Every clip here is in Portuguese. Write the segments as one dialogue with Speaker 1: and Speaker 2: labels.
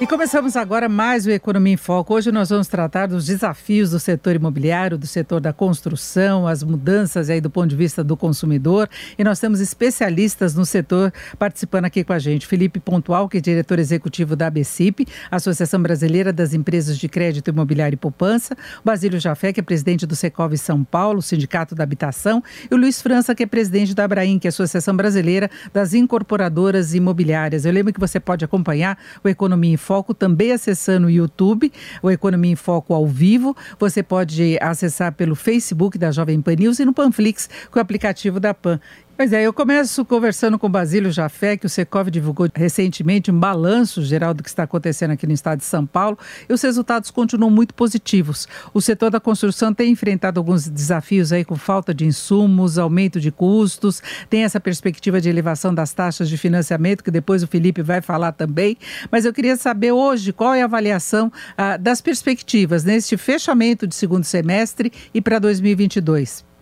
Speaker 1: E começamos agora mais o Economia em Foco. Hoje nós vamos tratar dos desafios do setor imobiliário, do setor da construção, as mudanças aí do ponto de vista do consumidor. E nós temos especialistas no setor participando aqui com a gente. Felipe Pontual, que é diretor executivo da ABCIP, Associação Brasileira das Empresas de Crédito Imobiliário e Poupança. Basílio Jafé, que é presidente do Secov São Paulo, Sindicato da Habitação. E o Luiz França, que é presidente da Abraim, que é a Associação Brasileira das Incorporadoras Imobiliárias. Eu lembro que você pode acompanhar o Economia em Foco também acessando o YouTube, o Economia em Foco ao vivo. Você pode acessar pelo Facebook da Jovem Pan News e no Panflix, com o aplicativo da Pan. Pois é, eu começo conversando com o Basílio Jafé, que o Secov divulgou recentemente um balanço geral do que está acontecendo aqui no estado de São Paulo, e os resultados continuam muito positivos. O setor da construção tem enfrentado alguns desafios aí com falta de insumos, aumento de custos, tem essa perspectiva de elevação das taxas de financiamento, que depois o Felipe vai falar também. Mas eu queria saber hoje qual é a avaliação ah, das perspectivas neste fechamento de segundo semestre e para 2022.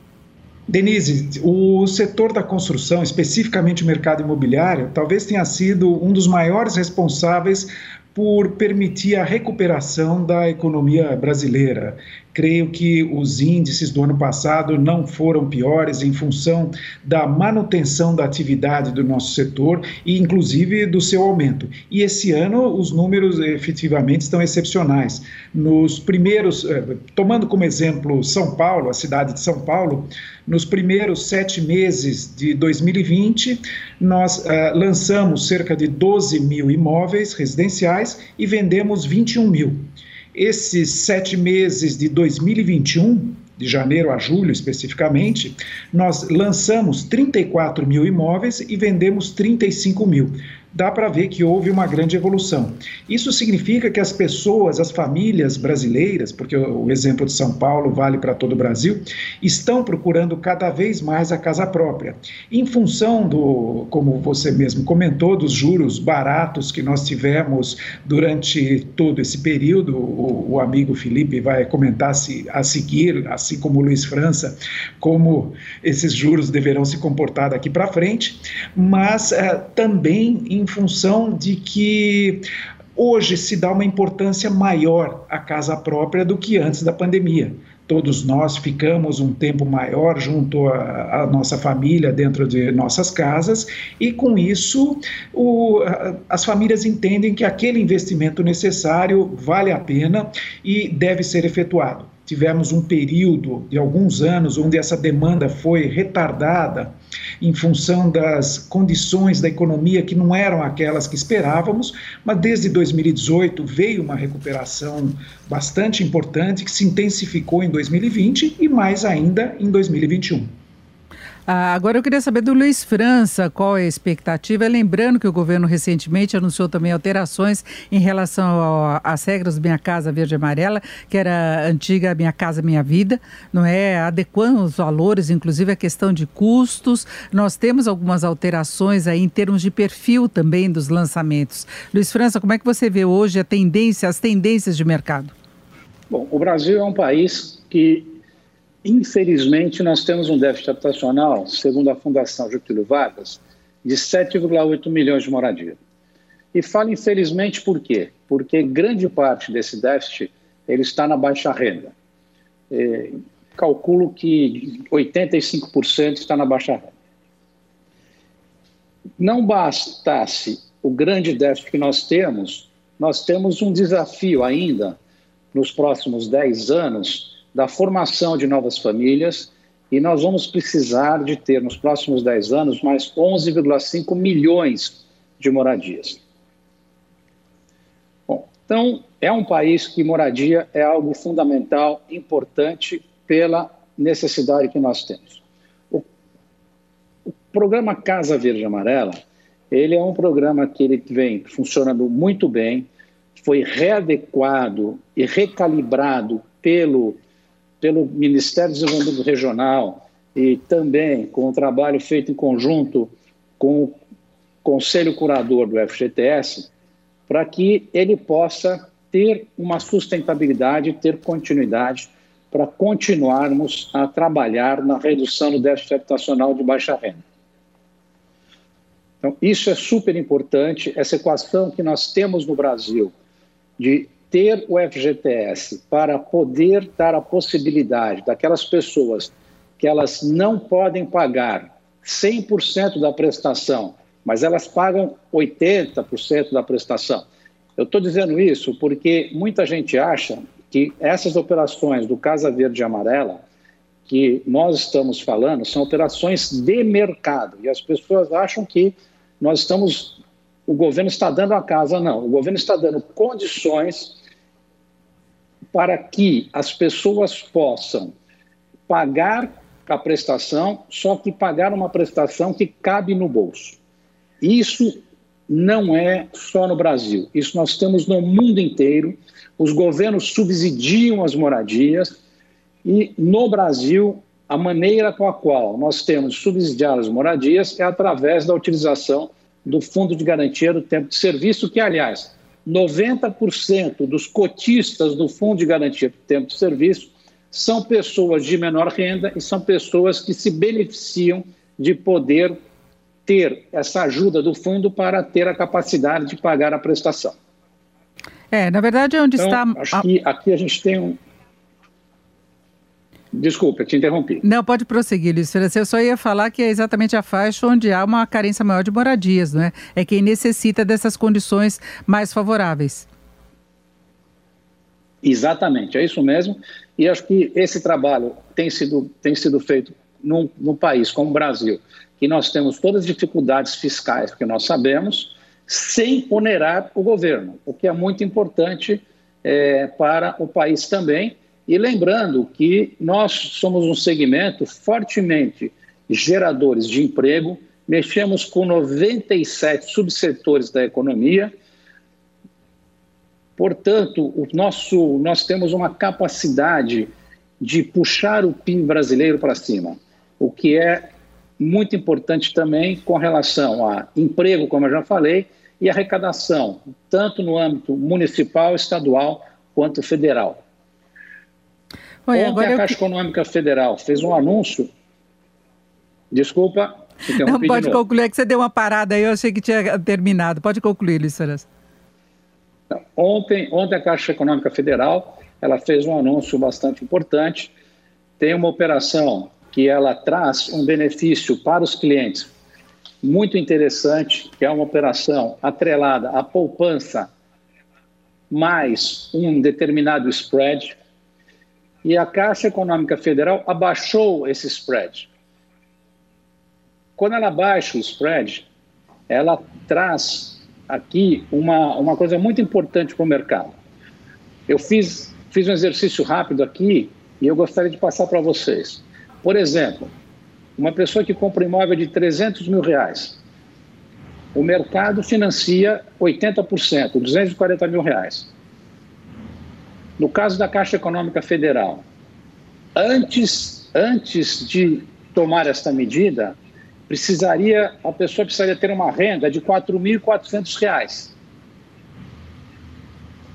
Speaker 2: Denise, o setor da construção, especificamente o mercado imobiliário, talvez tenha sido um dos maiores responsáveis por permitir a recuperação da economia brasileira. Creio que os índices do ano passado não foram piores em função da manutenção da atividade do nosso setor e, inclusive, do seu aumento. E esse ano os números efetivamente estão excepcionais. Nos primeiros, eh, tomando como exemplo São Paulo, a cidade de São Paulo, nos primeiros sete meses de 2020, nós uh, lançamos cerca de 12 mil imóveis residenciais e vendemos 21 mil. Esses sete meses de 2021, de janeiro a julho especificamente, nós lançamos 34 mil imóveis e vendemos 35 mil dá para ver que houve uma grande evolução. Isso significa que as pessoas, as famílias brasileiras, porque o exemplo de São Paulo vale para todo o Brasil, estão procurando cada vez mais a casa própria. Em função do, como você mesmo comentou, dos juros baratos que nós tivemos durante todo esse período, o, o amigo Felipe vai comentar se, a seguir, assim como o Luiz França, como esses juros deverão se comportar daqui para frente, mas uh, também em em função de que hoje se dá uma importância maior à casa própria do que antes da pandemia. Todos nós ficamos um tempo maior junto à, nossa família, dentro de nossas casas, e com isso o, as famílias entendem que aquele investimento necessário vale a pena e deve ser efetuado. Tivemos um período de alguns anos onde essa demanda foi retardada em função das condições da economia que não eram aquelas que esperávamos, mas desde 2018 veio uma recuperação bastante importante que se intensificou em 2020 e mais ainda em 2021.
Speaker 1: Ah, agora eu queria saber do Luiz França qual é a expectativa. Lembrando que o governo recentemente anunciou também alterações em relação às regras Minha Casa Verde e Amarela, que era a antiga Minha Casa Minha Vida, não é? Adequando os valores, inclusive a questão de custos. Nós temos algumas alterações aí em termos de perfil também dos lançamentos. Luiz França, como é que você vê hoje a tendência, as tendências de mercado?
Speaker 3: Bom, o Brasil é um país que Infelizmente, nós temos um déficit habitacional, segundo a Fundação Getúlio Vargas, de 7,8 milhões de moradia. E falo infelizmente por quê? Porque grande parte desse déficit ele está na baixa renda. É, calculo que 85% está na baixa renda. Não bastasse o grande déficit que nós temos, nós temos um desafio ainda nos próximos 10 anos da formação de novas famílias e nós vamos precisar de ter nos próximos 10 anos mais 11,5 milhões de moradias. Bom, então é um país que moradia é algo fundamental, importante pela necessidade que nós temos. O, o programa Casa Verde Amarela, ele é um programa que ele vem funcionando muito bem, foi readequado e recalibrado pelo pelo Ministério do Desenvolvimento Regional e também com o trabalho feito em conjunto com o Conselho Curador do FGTS, para que ele possa ter uma sustentabilidade, ter continuidade para continuarmos a trabalhar na redução do déficit habitacional de baixa renda. Então, isso é super importante, essa equação que nós temos no Brasil de ter o FGTS para poder dar a possibilidade daquelas pessoas que elas não podem pagar 100% da prestação, mas elas pagam 80% da prestação. Eu estou dizendo isso porque muita gente acha que essas operações do Casa Verde e Amarela, que nós estamos falando, são operações de mercado. E as pessoas acham que nós estamos. O governo está dando a casa. Não, o governo está dando condições para que as pessoas possam pagar a prestação, só que pagar uma prestação que cabe no bolso. Isso não é só no Brasil, isso nós temos no mundo inteiro. Os governos subsidiam as moradias e no Brasil a maneira com a qual nós temos subsidiar as moradias é através da utilização do Fundo de Garantia do Tempo de Serviço, que, aliás, 90% dos cotistas do Fundo de Garantia do Tempo de Serviço são pessoas de menor renda e são pessoas que se beneficiam de poder ter essa ajuda do fundo para ter a capacidade de pagar a prestação.
Speaker 1: É, na verdade, é onde
Speaker 3: então,
Speaker 1: está.
Speaker 3: Acho que aqui a gente tem um. Desculpa, te interrompi.
Speaker 1: Não, pode prosseguir, Luiz França. Eu só ia falar que é exatamente a faixa onde há uma carência maior de moradias, não é? É quem necessita dessas condições mais favoráveis.
Speaker 3: Exatamente, é isso mesmo. E acho que esse trabalho tem sido, tem sido feito num, num país como o Brasil, que nós temos todas as dificuldades fiscais que nós sabemos, sem onerar o governo, o que é muito importante é, para o país também. E lembrando que nós somos um segmento fortemente geradores de emprego, mexemos com 97 subsetores da economia. Portanto, o nosso, nós temos uma capacidade de puxar o PIB brasileiro para cima, o que é muito importante também com relação a emprego, como eu já falei, e arrecadação, tanto no âmbito municipal, estadual quanto federal. Oi, Ontem a Caixa eu... Econômica Federal fez um anúncio. Desculpa.
Speaker 1: Não, pode concluir, é que você deu uma parada aí, eu achei que tinha terminado. Pode concluir, Luiz Soras.
Speaker 3: Ontem, ontem a Caixa Econômica Federal ela fez um anúncio bastante importante. Tem uma operação que ela traz um benefício para os clientes muito interessante, que é uma operação atrelada à poupança mais um determinado spread. E a Caixa Econômica Federal abaixou esse spread. Quando ela baixa o spread, ela traz aqui uma, uma coisa muito importante para o mercado. Eu fiz, fiz um exercício rápido aqui e eu gostaria de passar para vocês. Por exemplo, uma pessoa que compra um imóvel de 300 mil reais, o mercado financia 80%, 240 mil reais. No caso da Caixa Econômica Federal, antes, antes de tomar esta medida, precisaria a pessoa precisaria ter uma renda de R$ 4.400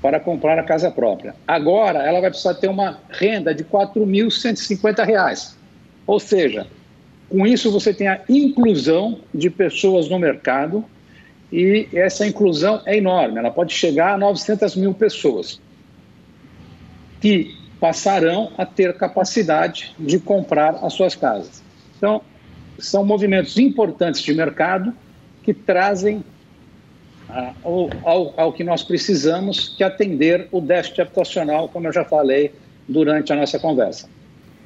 Speaker 3: para comprar a casa própria. Agora, ela vai precisar ter uma renda de R$ 4.150. Ou seja, com isso você tem a inclusão de pessoas no mercado e essa inclusão é enorme, ela pode chegar a 900 mil pessoas que passarão a ter capacidade de comprar as suas casas. Então, são movimentos importantes de mercado que trazem ah, ao, ao, ao que nós precisamos, que atender o déficit habitacional, como eu já falei durante a nossa conversa.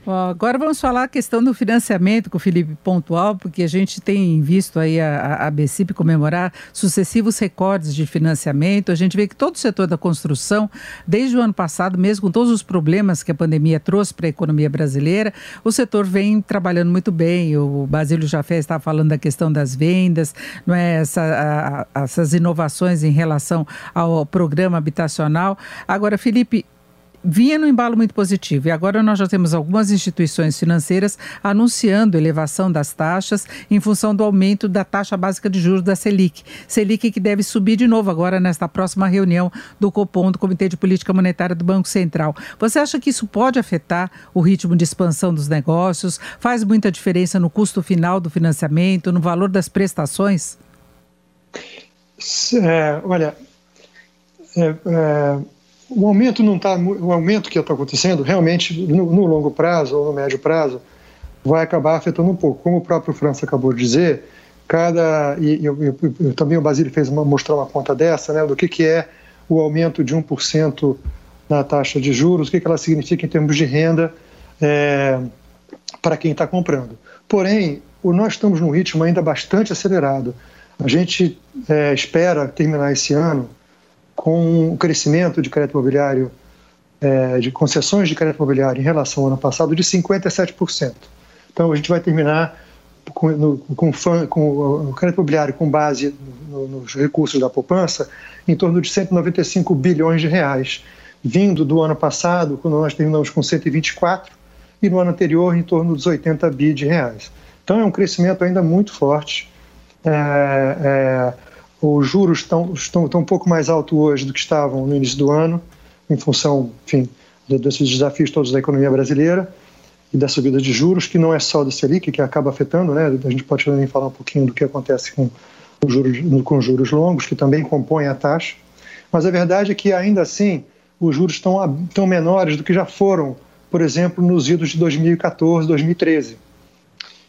Speaker 1: Agora vamos falar a questão do financiamento com o Felipe Pontual, porque a gente tem visto aí a, a BCIP comemorar sucessivos recordes de financiamento. A gente vê que todo o setor da construção, desde o ano passado, mesmo com todos os problemas que a pandemia trouxe para a economia brasileira, o setor vem trabalhando muito bem. O Basílio Jafé estava falando da questão das vendas, não é Essa, a, essas inovações em relação ao programa habitacional. Agora, Felipe, vinha no embalo muito positivo e agora nós já temos algumas instituições financeiras anunciando elevação das taxas em função do aumento da taxa básica de juros da Selic. Selic que deve subir de novo agora nesta próxima reunião do Copom, do Comitê de Política Monetária do Banco Central. Você acha que isso pode afetar o ritmo de expansão dos negócios? Faz muita diferença no custo final do financiamento, no valor das prestações?
Speaker 4: É, olha, é, é, o aumento não está, o aumento que está acontecendo realmente no, no, longo prazo ou no médio prazo vai acabar afetando um pouco. Como o próprio França acabou de dizer, cada e eu, eu, eu, também o Basílio fez uma, mostrar uma conta dessa, né, do que que é o aumento de 1% na taxa de juros, o que que ela significa em termos de renda é, para quem está comprando. Porém, o, nós estamos num ritmo ainda bastante acelerado. A gente é, espera terminar esse ano com um crescimento de crédito imobiliário, é, de concessões de crédito imobiliário em relação ao ano passado de 57%. Então a gente vai terminar com, no, com, com o crédito imobiliário com base no, nos recursos da poupança em torno de 195 bilhões de reais, vindo do ano passado, quando nós terminamos com 124, e no ano anterior em torno dos 80 bi de reais. Então é um crescimento ainda muito forte. É, é, os juros estão, estão, estão um pouco mais altos hoje do que estavam no início do ano, em função, enfim, desses desafios todos da economia brasileira e da subida de juros, que não é só do Selic, que acaba afetando, né? A gente pode também falar um pouquinho do que acontece com os juros, com juros longos, que também compõem a taxa. Mas a verdade é que, ainda assim, os juros estão, estão menores do que já foram, por exemplo, nos idos de 2014, 2013.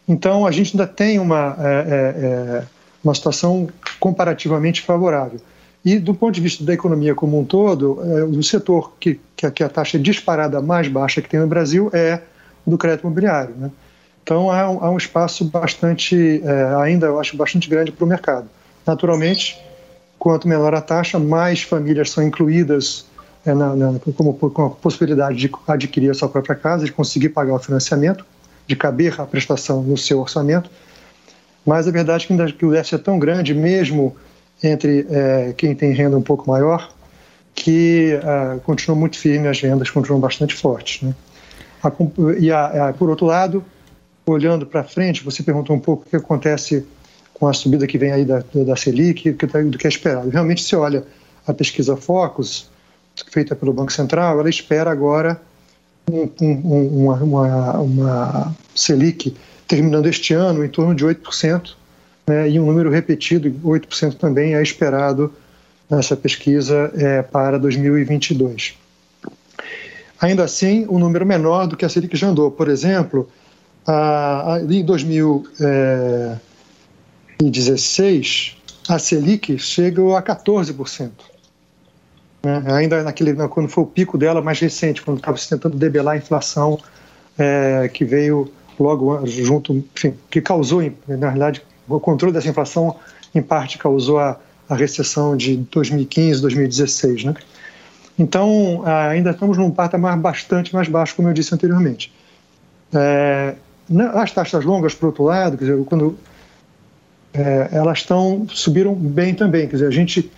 Speaker 4: Então, a gente ainda tem uma, é, é, é uma situação comparativamente favorável. E do ponto de vista da economia como um todo, é, o setor que, que, a taxa disparada mais baixa que tem no Brasil é do crédito imobiliário. Né? Então há um, há um, espaço bastante, é, ainda eu acho bastante grande para o mercado. Naturalmente, quanto menor a taxa, mais famílias são incluídas é, na, na, como, com a possibilidade de adquirir a sua própria casa, de conseguir pagar o financiamento, de caber a prestação no seu orçamento. Mas a verdade é que o déficit é tão grande, mesmo entre é, quem tem renda um pouco maior, que uh, continua muito firme, as vendas continuam bastante fortes. Né? A, e, a, a, por outro lado, olhando para frente, você perguntou um pouco o que acontece com a subida que vem aí da, da Selic, do que, tá, do que é esperado. Realmente, se olha a pesquisa Focus, feita pelo Banco Central, ela espera agora um, um, uma, uma, uma Selic terminando este ano em torno de 8%, né, e um número repetido, 8% também é esperado nessa pesquisa é, para 2022. Ainda assim, um número menor do que a Selic já andou. Por exemplo, a, a, em 2016, a Selic chegou a 14%. Né, ainda naquele, quando foi o pico dela mais recente, quando estava se tentando debelar a inflação é, que veio logo junto, enfim, que causou, na realidade, o controle dessa inflação, em parte, causou a, a recessão de 2015, 2016, né? Então, ainda estamos num patamar bastante mais baixo, como eu disse anteriormente. É, as taxas longas, por outro lado, quer dizer, quando é, elas estão subiram bem também, quer dizer, a gente,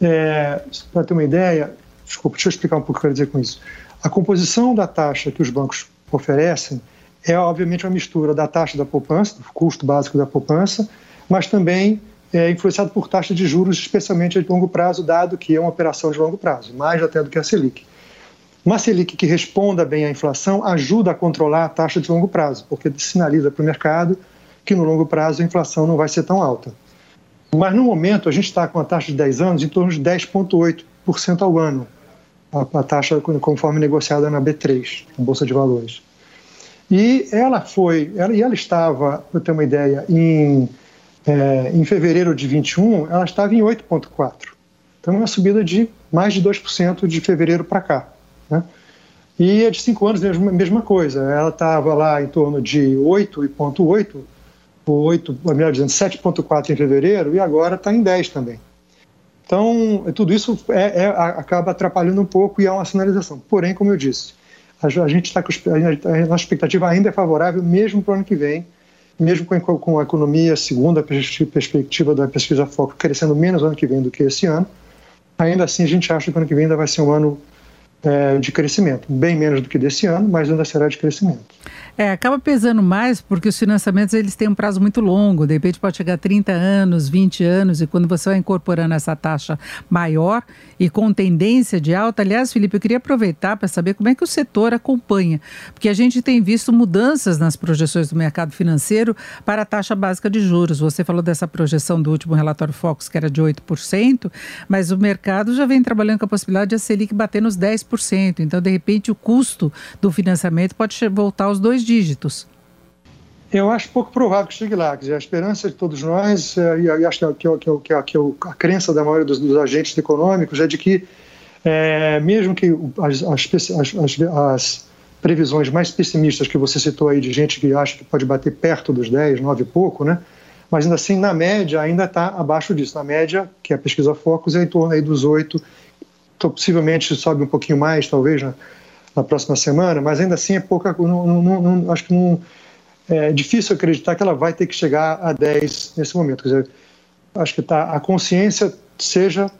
Speaker 4: é, para ter uma ideia, desculpa, deixa eu explicar um pouco o que eu quero dizer com isso. A composição da taxa que os bancos oferecem é obviamente uma mistura da taxa da poupança, do custo básico da poupança, mas também é influenciado por taxa de juros, especialmente de longo prazo, dado que é uma operação de longo prazo, mais até do que a Selic. Uma Selic que responda bem à inflação ajuda a controlar a taxa de longo prazo, porque sinaliza para o mercado que no longo prazo a inflação não vai ser tão alta. Mas no momento a gente está com a taxa de 10 anos em torno de 10,8% ao ano, a, taxa conforme negociada na B3, na Bolsa de Valores. E ela foi, ela, e ela estava, para ter uma ideia, em, é, em fevereiro de 21, ela estava em 8,4%. Então, é uma subida de mais de 2% de fevereiro para cá. Né? E a de cinco anos, mesma, mesma coisa. Ela estava lá em torno de 8,8%, ou 8, melhor dizendo, 7,4% em fevereiro, e agora está em 10% também. Então, tudo isso é, é, acaba atrapalhando um pouco e é uma sinalização. Porém, como eu disse, a, gente está com a nossa expectativa ainda é favorável, mesmo para o ano que vem, mesmo com, com a economia, segundo a perspectiva da pesquisa Foco, crescendo menos ano que vem do que esse ano. Ainda assim, a gente acha que o ano que vem ainda vai ser um ano é, de crescimento, bem menos do que desse ano, mas ainda será de crescimento.
Speaker 1: É, acaba pesando mais porque os financiamentos eles têm um prazo muito longo, de repente pode chegar a 30 anos, 20 anos, e quando você vai incorporando essa taxa maior e com tendência de alta, aliás, Felipe, eu queria aproveitar para saber como é que o setor acompanha, porque a gente tem visto mudanças nas projeções do mercado financeiro para a taxa básica de juros. Você falou dessa projeção do último relatório Focus, que era de 8%, mas o mercado já vem trabalhando com a possibilidade de a Selic bater nos 10%. Então, de repente, o custo do financiamento pode voltar aos dois dígitos.
Speaker 4: Eu acho pouco provável que chegue lá. Quer dizer, a esperança de todos nós, eh, e acho que, é, que, é, que, é, que é a crença da maioria dos, dos agentes econômicos, é de que, é, mesmo que as, as, as, as, previsões mais pessimistas que você citou aí, de gente que acha que pode bater perto dos 10, 9 e pouco, né? mas ainda assim, na média, ainda está abaixo disso. Na média, que é a pesquisa Focus, é em torno aí dos 8, então, possivelmente sobe um pouquinho mais, talvez, na, na próxima semana, mas ainda assim é pouca. Não, não, não, acho que não, é difícil acreditar que ela vai ter que chegar a 10 nesse momento. Quer dizer, acho que tá, a consciência, seja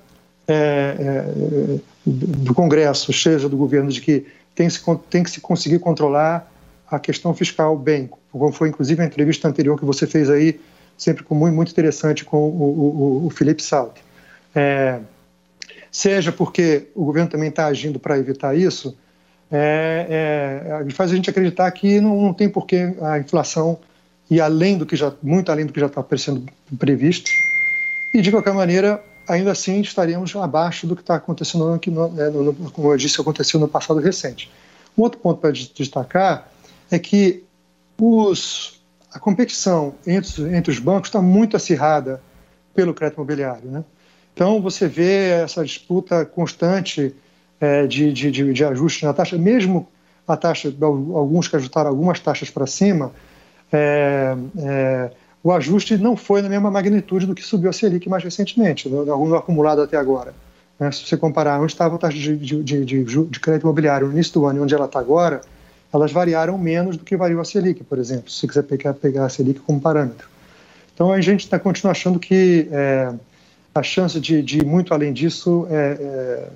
Speaker 4: é, é, do Congresso, seja do governo, de que tem, se, tem que se conseguir controlar a questão fiscal bem, como foi inclusive a entrevista anterior que você fez aí, sempre muito, muito interessante com o, o, o Felipe Salt. É, seja porque o governo também está agindo para evitar isso, é, é, faz a gente acreditar que não, não tem por que a inflação ir além do que já, muito além do que já está sendo previsto. E de qualquer maneira, ainda assim estaremos abaixo do que está acontecendo, no, né, no, como eu disse, aconteceu no passado recente. Um outro ponto para destacar é que os, a competição entre, entre os bancos está muito acirrada pelo crédito imobiliário. Né? Então, você vê essa disputa constante é, de, de, de, de ajuste na taxa, mesmo a taxa, alguns que ajustaram algumas taxas para cima, é, é, o ajuste não foi na mesma magnitude do que subiu a Selic mais recentemente, no, no acumulado até agora. Né? Se você comparar onde estava a taxa de, de, de, de, crédito imobiliário no início do ano e onde ela está agora, elas variaram menos do que variou a Selic, por exemplo, se você quiser pegar, pegar a Selic como parâmetro. Então a gente tá, continua achando que é, a chance de, de muito além disso é, é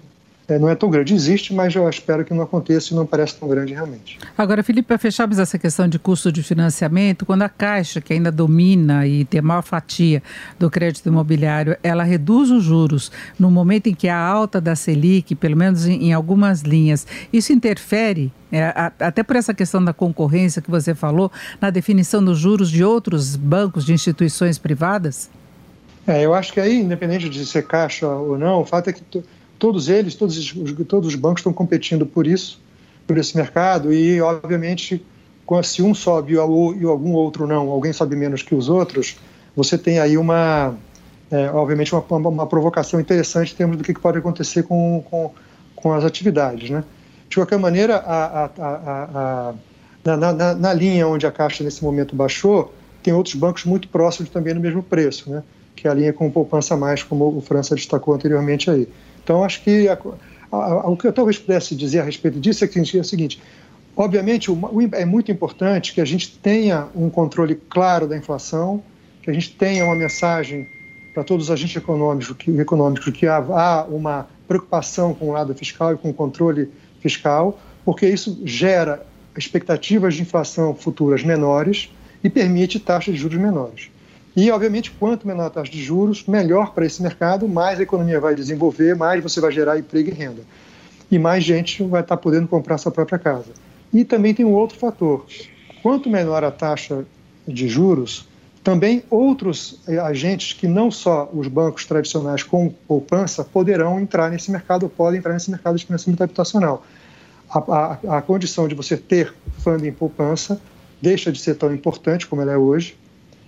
Speaker 4: é, não é tão grande. Existe, mas eu espero que não aconteça e não parece tão grande realmente.
Speaker 1: Agora, Felipe, para fecharmos essa questão de custo de financiamento, quando a Caixa, que ainda domina e tem a maior fatia do crédito imobiliário, ela reduz os juros no momento em que a alta da Selic, pelo menos em, em algumas linhas, isso interfere é, até por essa questão da concorrência que você falou, na definição dos juros de outros bancos, de instituições privadas?
Speaker 4: É, eu acho que aí, independente de ser caixa ou não, o fato é que todos eles, todos os, todos os bancos estão competindo por isso, por esse mercado, e obviamente, se um sobe e algum outro não, alguém sobe menos que os outros, você tem aí uma, é, obviamente, uma, uma, provocação interessante em termos do que pode acontecer com, com, com as atividades. Né? De qualquer maneira, a, a, a, na, na, na, linha onde a Caixa nesse momento baixou, tem outros bancos muito próximos também no mesmo preço, né? Que é a linha com poupança mais, como o França destacou anteriormente aí. Então, acho que a, a, a, o que eu talvez pudesse dizer a respeito disso é, que, é o seguinte: obviamente, o, o, é muito importante que a gente tenha um controle claro da inflação, que a gente tenha uma mensagem para todos os agentes econômicos que, econômicos que há, há uma preocupação com o lado fiscal e com o controle fiscal, porque isso gera expectativas de inflação futuras menores e permite taxas de juros menores. E, obviamente, quanto menor a taxa de juros, melhor para esse mercado, mais a economia vai desenvolver, mais você vai gerar emprego e renda. E mais gente vai estar podendo comprar sua própria casa. E também tem um outro fator. Quanto menor a taxa de juros, também outros agentes que não só os bancos tradicionais com poupança poderão entrar nesse mercado, ou podem entrar nesse mercado de financiamento habitacional. A, a, a condição de você ter funding poupança deixa de ser tão importante como ela é hoje,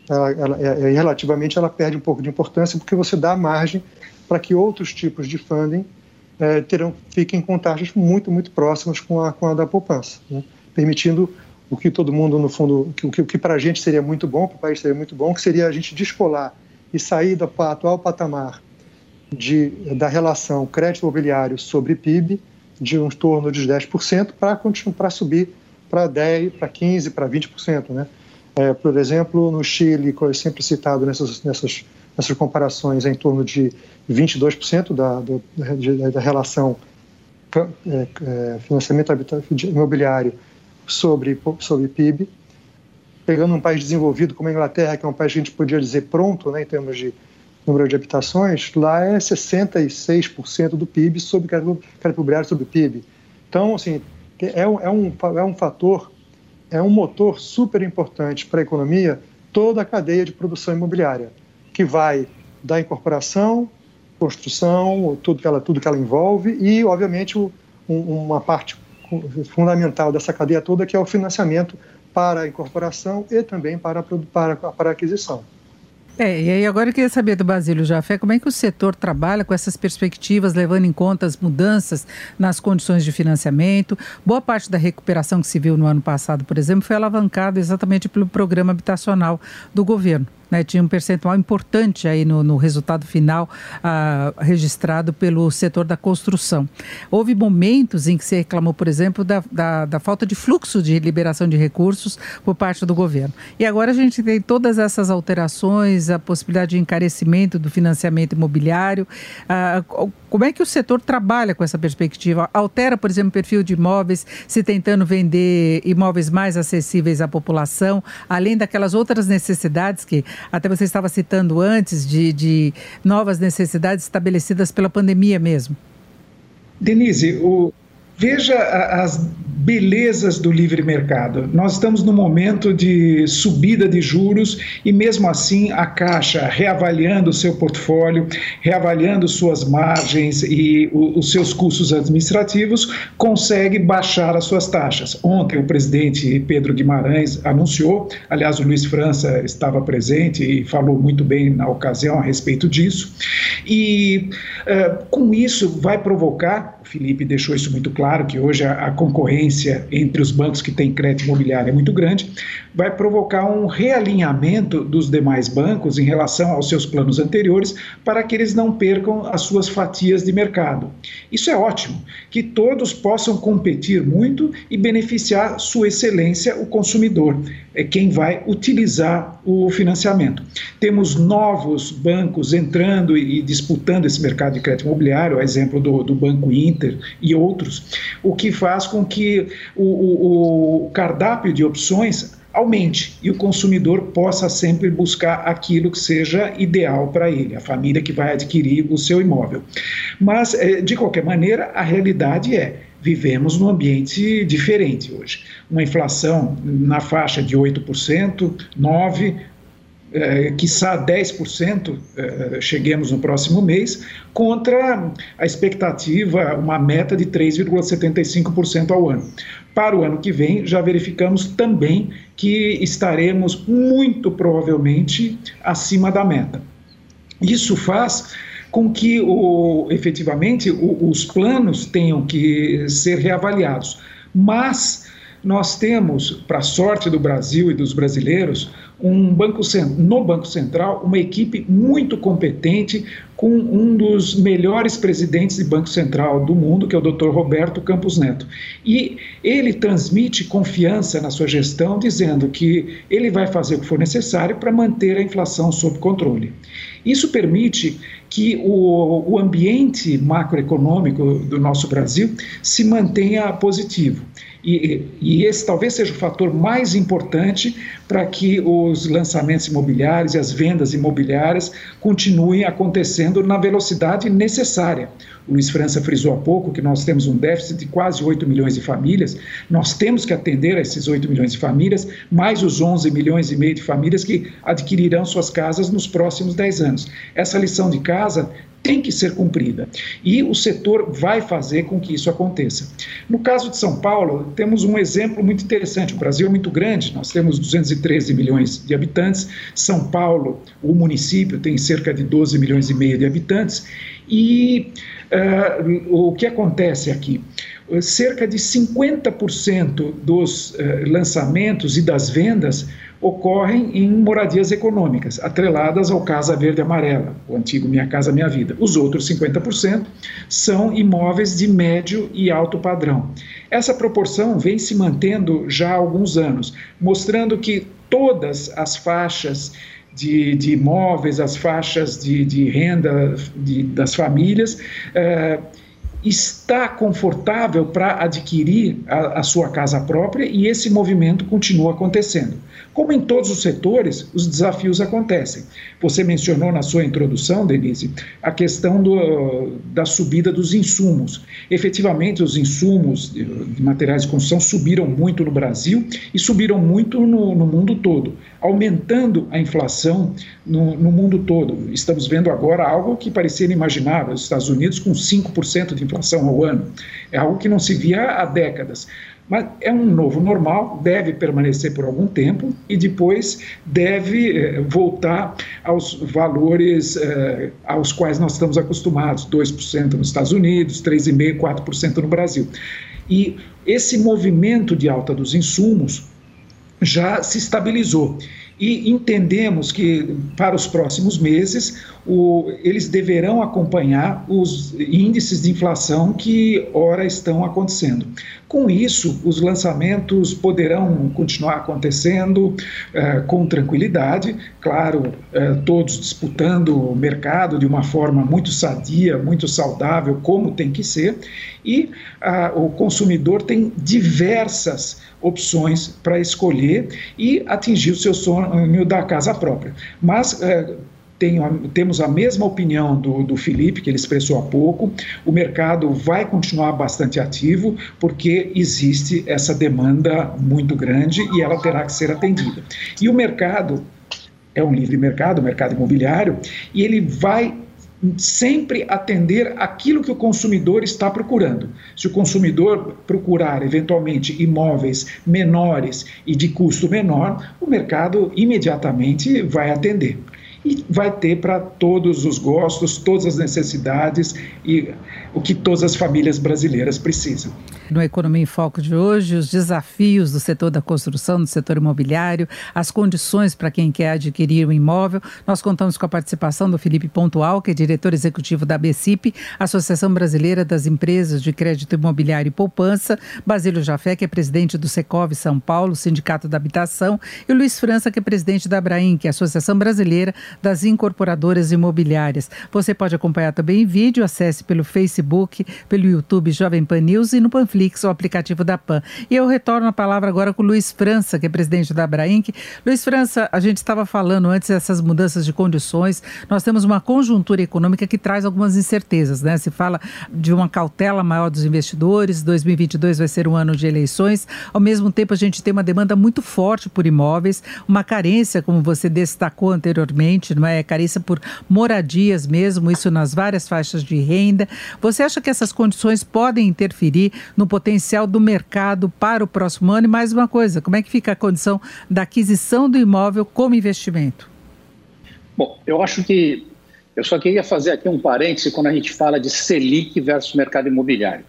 Speaker 4: ela, ela, é, é, relativamente ela perde um pouco de importância porque você dá margem para que outros tipos de funding é, terão, fiquem com taxas muito, muito próximas com a, com a da poupança, né? permitindo o que todo mundo, no fundo, o que, o que para a gente seria muito bom, para o país seria muito bom, que seria a gente descolar e sair do atual patamar de, da relação crédito imobiliário sobre PIB de um torno de 10% para subir para 10%, para 15%, para 20%. Né? É, por exemplo, no Chile, que é sempre citado nessas, nessas, nessas comparações, é em torno de 22% da, da, da relação é, é, financiamento imobiliário sobre, sobre PIB, pegando um país desenvolvido como a Inglaterra, que é um país que a gente podia dizer pronto né, em termos de número de habitações, lá é 66% do PIB sobre crédito imobiliário sobre o PIB. Então, assim, é, é, um, é um fator, é um motor super importante para a economia, toda a cadeia de produção imobiliária, que vai da incorporação, construção, tudo que ela, tudo que ela envolve e, obviamente, um, uma parte fundamental dessa cadeia toda que é o financiamento para a incorporação e também para, para, para a aquisição.
Speaker 1: É, e aí agora eu queria saber do Basílio Jafé, como é que o setor trabalha com essas perspectivas, levando em conta as mudanças nas condições de financiamento. Boa parte da recuperação que se viu no ano passado, por exemplo, foi alavancada exatamente pelo programa habitacional do governo né, tinha um percentual importante aí no, no resultado final ah, registrado pelo setor da construção. Houve momentos em que se reclamou, por exemplo, da, da, da, falta de fluxo de liberação de recursos por parte do governo. E agora a gente tem todas essas alterações, a possibilidade de encarecimento do financiamento imobiliário. Ah, como é que o setor trabalha com essa perspectiva? Altera, por exemplo, o perfil de imóveis, se tentando vender imóveis mais acessíveis à população, além daquelas outras necessidades que até você estava citando antes, de, de novas necessidades estabelecidas pela pandemia mesmo?
Speaker 2: Denise, o, veja as belezas do livre mercado. Nós estamos no momento de subida de juros e, mesmo assim, a Caixa, reavaliando o seu portfólio, reavaliando suas margens e os seus custos administrativos, consegue baixar as suas taxas. Ontem, o presidente Pedro Guimarães anunciou, aliás, o Luiz França estava presente e falou muito bem na ocasião a respeito disso, e uh, com isso vai provocar, o Felipe deixou isso muito claro, que hoje a, a concorrência entre os bancos que têm crédito imobiliário é muito grande, vai provocar um realinhamento dos demais bancos em relação aos seus planos anteriores para que eles não percam as suas fatias de mercado. Isso é ótimo, que todos possam competir muito e beneficiar sua excelência, o consumidor, é quem vai utilizar o financiamento. Temos novos bancos entrando e disputando esse mercado de crédito imobiliário, a exemplo do, do Banco Inter e outros, o que faz com que o, o, o cardápio de opções aumente e o consumidor possa sempre buscar aquilo que seja ideal para ele, a família que vai adquirir o seu imóvel. Mas, eh, de qualquer maneira, a realidade é vivemos num ambiente diferente hoje. Uma inflação na faixa de 8%, 9%, é, quiçá 10% é, cheguemos no próximo mês, contra a expectativa, uma meta de 3,75% ao ano. Para o ano que vem, já verificamos também que estaremos muito provavelmente acima da meta. Isso faz com que o, efetivamente o, os planos tenham que ser reavaliados. Mas nós temos, para sorte do Brasil e dos brasileiros, um banco no Banco Central uma equipe muito competente com um dos melhores presidentes de Banco Central do mundo, que é o Dr. Roberto Campos Neto. E ele transmite confiança na sua gestão, dizendo que ele vai fazer o que for necessário para manter a inflação sob controle. Isso permite que o, o ambiente macroeconômico do nosso Brasil se mantenha positivo. E, e, esse talvez seja o fator mais importante para que os lançamentos imobiliários e as vendas imobiliárias continuem acontecendo na velocidade necessária. O Luiz França frisou há pouco que nós temos um déficit de quase 8 milhões de famílias, nós temos que atender a esses 8 milhões de famílias, mais os 11 milhões e meio de famílias que adquirirão suas casas nos próximos 10 anos. Essa lição de casa tem que ser cumprida. E o setor vai fazer com que isso aconteça. No caso de São Paulo, temos um exemplo muito interessante. O Brasil é muito grande, nós temos 213 milhões de habitantes. São Paulo, o município, tem cerca de 12 milhões e meio de habitantes. E uh, o que acontece aqui? Cerca de 50% dos uh, lançamentos e das vendas ocorrem em moradias econômicas, atreladas ao Casa Verde Amarela, o antigo Minha Casa Minha Vida. Os outros 50% são imóveis de médio e alto padrão. Essa proporção vem se mantendo já há alguns anos, mostrando que todas as faixas de, de imóveis, as faixas de, de renda de, das famílias, eh, está confortável para adquirir a, a, sua casa própria e esse movimento continua acontecendo. Como em todos os setores, os desafios acontecem. Você mencionou na sua introdução, Denise, a questão do, da subida dos insumos. Efetivamente, os insumos de, materiais de construção subiram muito no Brasil e subiram muito no, no mundo todo, aumentando a inflação no, no mundo todo. Estamos vendo agora algo que parecia inimaginável: os Estados Unidos com 5% de inflação ao ano. É algo que não se via há décadas. Mas é um novo normal, deve permanecer por algum tempo e depois deve eh, voltar aos valores eh, aos quais nós estamos acostumados: 2% nos Estados Unidos, 3,5%, 4% no Brasil. E esse movimento de alta dos insumos já se estabilizou e entendemos que para os próximos meses o, eles deverão acompanhar os índices de inflação que ora estão acontecendo. Com isso, os lançamentos poderão continuar acontecendo eh, com tranquilidade, claro, eh, todos disputando o mercado de uma forma muito sadia, muito saudável, como tem que ser, e ah, o consumidor tem diversas opções para escolher e atingir o seu sonho da casa própria. Mas é, tenho, temos a mesma opinião do, do Felipe, que ele expressou há pouco. O mercado vai continuar bastante ativo, porque existe essa demanda muito grande e ela terá que ser atendida. E o mercado é um livre mercado, o mercado imobiliário, e ele vai sempre atender aquilo que o consumidor está procurando. Se o consumidor procurar eventualmente imóveis menores e de custo menor, o mercado imediatamente vai atender e vai ter para todos os gostos, todas as necessidades e o que todas as famílias brasileiras precisam.
Speaker 1: No Economia em Foco de hoje, os desafios do setor da construção, do setor imobiliário, as condições para quem quer adquirir um imóvel. Nós contamos com a participação do Felipe Pontual, que é diretor executivo da BCIP, Associação Brasileira das Empresas de Crédito Imobiliário e Poupança, Basílio Jafé, que é presidente do Secov São Paulo, Sindicato da Habitação, e Luiz França, que é presidente da Abraim, que é a Associação Brasileira das Incorporadoras Imobiliárias. Você pode acompanhar também em vídeo, acesse pelo Facebook, pelo YouTube Jovem Pan News e no Panflix, o aplicativo da PAN. E eu retorno a palavra agora com o Luiz França, que é presidente da Abrainc. Luiz França, a gente estava falando antes dessas mudanças de condições, nós temos uma conjuntura econômica que traz algumas incertezas, né? Se fala de uma cautela maior dos investidores, 2022 vai ser um ano de eleições, ao mesmo tempo a gente tem uma demanda muito forte por imóveis, uma carência, como você destacou anteriormente, não é? Carência por moradias mesmo, isso nas várias faixas de renda. Você acha que essas condições podem interferir no potencial do mercado para o próximo ano? E mais uma coisa, como é que fica a condição da aquisição do imóvel como investimento?
Speaker 3: Bom, eu acho que eu só queria fazer aqui um parêntese quando a gente fala de Selic versus mercado imobiliário.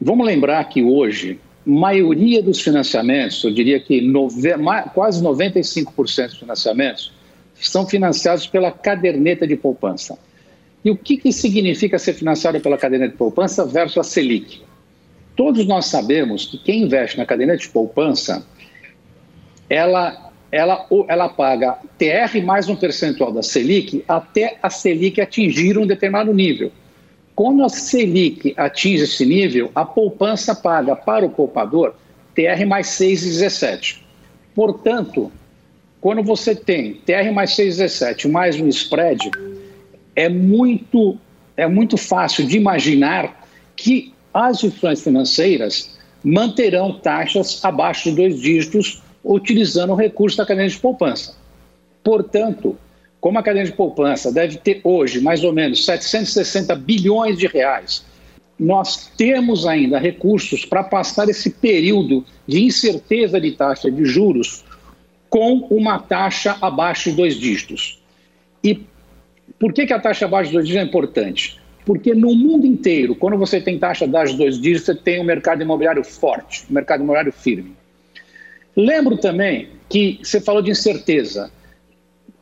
Speaker 3: Vamos lembrar que hoje, maioria dos financiamentos, eu diria que nove, quase 95% dos financiamentos, são financiados pela caderneta de poupança. E o que, que significa ser financiado pela caderneta de poupança versus a Selic? Todos nós sabemos que quem investe na caderneta de poupança, ela, ela, ela paga TR mais um percentual da Selic até a Selic atingir um determinado nível. Quando a Selic atinge esse nível, a poupança paga para o poupador TR mais 6,17. Portanto, quando você tem TR mais 6,17 mais um spread, é muito, é muito fácil de imaginar que as instituições financeiras manterão taxas abaixo de dois dígitos utilizando o recurso da cadeia de poupança. Portanto, como a cadeia de poupança deve ter hoje mais ou menos 760 bilhões de reais, nós temos ainda recursos para passar esse período de incerteza de taxa de juros com uma taxa abaixo de dois dígitos. E por que, que a taxa abaixo de dois dígitos é importante? Porque no mundo inteiro, quando você tem taxa abaixo de dois dígitos, você tem um mercado imobiliário forte, um mercado imobiliário firme. Lembro também que você falou de incerteza.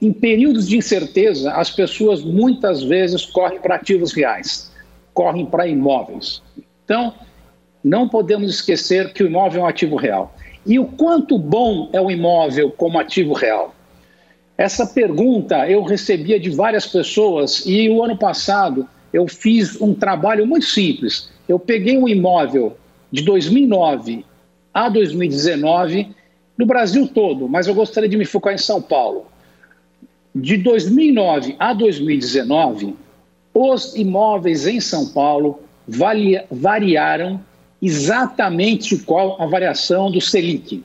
Speaker 3: Em períodos de incerteza, as pessoas muitas vezes correm para ativos reais, correm para imóveis. Então, não podemos esquecer que o imóvel é um ativo real. E o quanto bom é o imóvel como ativo real? Essa pergunta eu recebia de várias pessoas e o ano passado eu fiz um trabalho muito simples. Eu peguei um imóvel de 2009 a 2019 no Brasil todo, mas eu gostaria de me focar em São Paulo. De 2009 a 2019, os imóveis em São Paulo variaram exatamente qual a variação do Selic.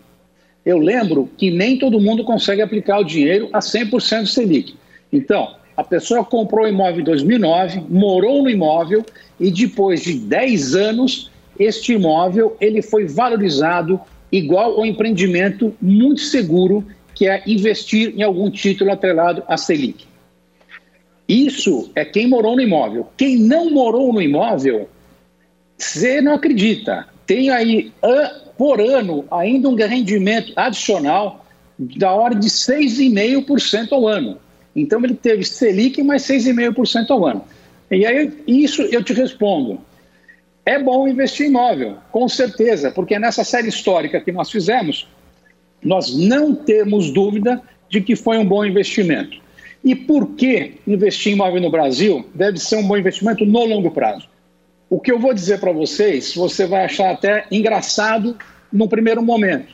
Speaker 3: Eu lembro que nem todo mundo consegue aplicar o dinheiro a 100% do Selic. Então, a pessoa comprou o imóvel em 2009, morou no imóvel e depois de 10 anos, este imóvel ele foi valorizado igual ao empreendimento muito seguro que é investir em algum título atrelado à Selic. Isso é quem morou no imóvel. Quem não morou no imóvel, você não acredita. Tem aí, por ano, ainda um rendimento adicional da ordem de 6,5% ao ano. Então, ele teve Selic mais 6,5% ao ano. E aí, isso eu te respondo. É bom investir em imóvel, com certeza, porque nessa série histórica que nós fizemos, nós não temos dúvida de que foi um bom investimento. E por que investir em imóvel no Brasil deve ser um bom investimento no longo prazo? O que eu vou dizer para vocês, você vai achar até engraçado no primeiro momento.